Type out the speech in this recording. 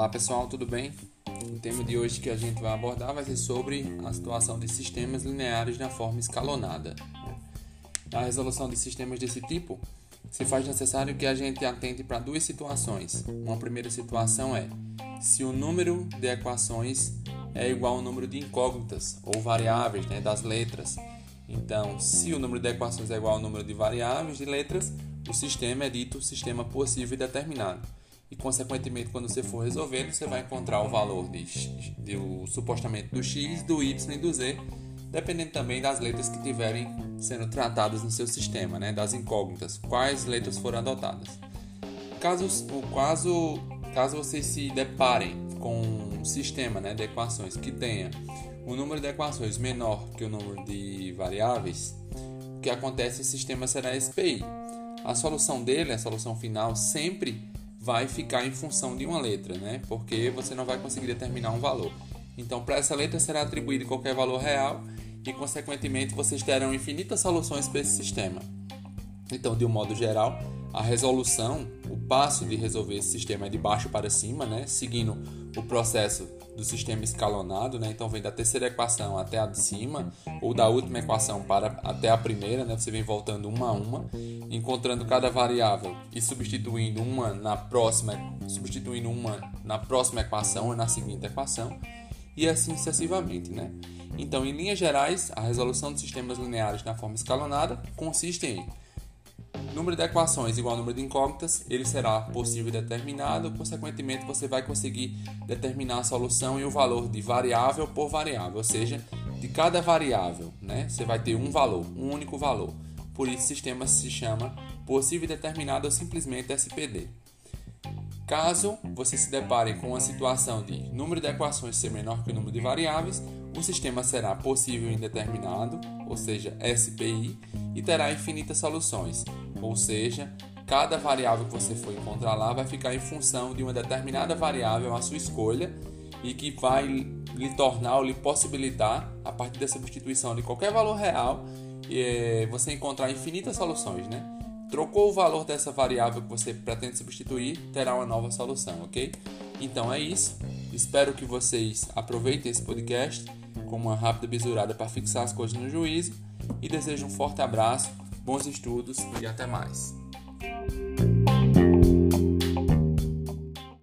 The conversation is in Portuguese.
Olá pessoal, tudo bem? O tema de hoje que a gente vai abordar vai ser sobre a situação de sistemas lineares na forma escalonada. Na resolução de sistemas desse tipo, se faz necessário que a gente atente para duas situações. Uma primeira situação é se o número de equações é igual ao número de incógnitas ou variáveis né, das letras. Então, se o número de equações é igual ao número de variáveis de letras, o sistema é dito sistema possível e determinado e, consequentemente, quando você for resolvendo, você vai encontrar o valor de, de, o, supostamente do x, do y e do z, dependendo também das letras que tiverem sendo tratadas no seu sistema, né, das incógnitas, quais letras foram adotadas. Caso, caso, caso vocês se deparem com um sistema né, de equações que tenha o número de equações menor que o número de variáveis, o que acontece, o sistema será SPI. A solução dele, a solução final, sempre vai ficar em função de uma letra, né? Porque você não vai conseguir determinar um valor. Então, para essa letra será atribuído qualquer valor real e, consequentemente, vocês terão infinitas soluções para esse sistema. Então, de um modo geral, a resolução, passo de resolver esse sistema é de baixo para cima, né? Seguindo o processo do sistema escalonado, né? Então vem da terceira equação até a de cima, ou da última equação para até a primeira, né? Você vem voltando uma a uma, encontrando cada variável e substituindo uma na próxima, substituindo uma na próxima equação ou na seguinte equação, e assim sucessivamente, né? Então, em linhas gerais, a resolução de sistemas lineares na forma escalonada consiste em número de equações igual ao número de incógnitas, ele será possível determinado, consequentemente você vai conseguir determinar a solução e o valor de variável por variável, ou seja, de cada variável, né? Você vai ter um valor, um único valor. Por isso o sistema se chama possível determinado ou simplesmente SPD. Caso você se depare com a situação de número de equações ser menor que o número de variáveis, o sistema será possível indeterminado, ou seja, SPI, e terá infinitas soluções, ou seja, cada variável que você for encontrar lá vai ficar em função de uma determinada variável à sua escolha e que vai lhe tornar ou lhe possibilitar, a partir da substituição de qualquer valor real, eh, você encontrar infinitas soluções, né? Trocou o valor dessa variável que você pretende substituir, terá uma nova solução, ok? Então é isso. Espero que vocês aproveitem esse podcast com uma rápida bisurada para fixar as coisas no juízo e desejo um forte abraço, bons estudos e até mais.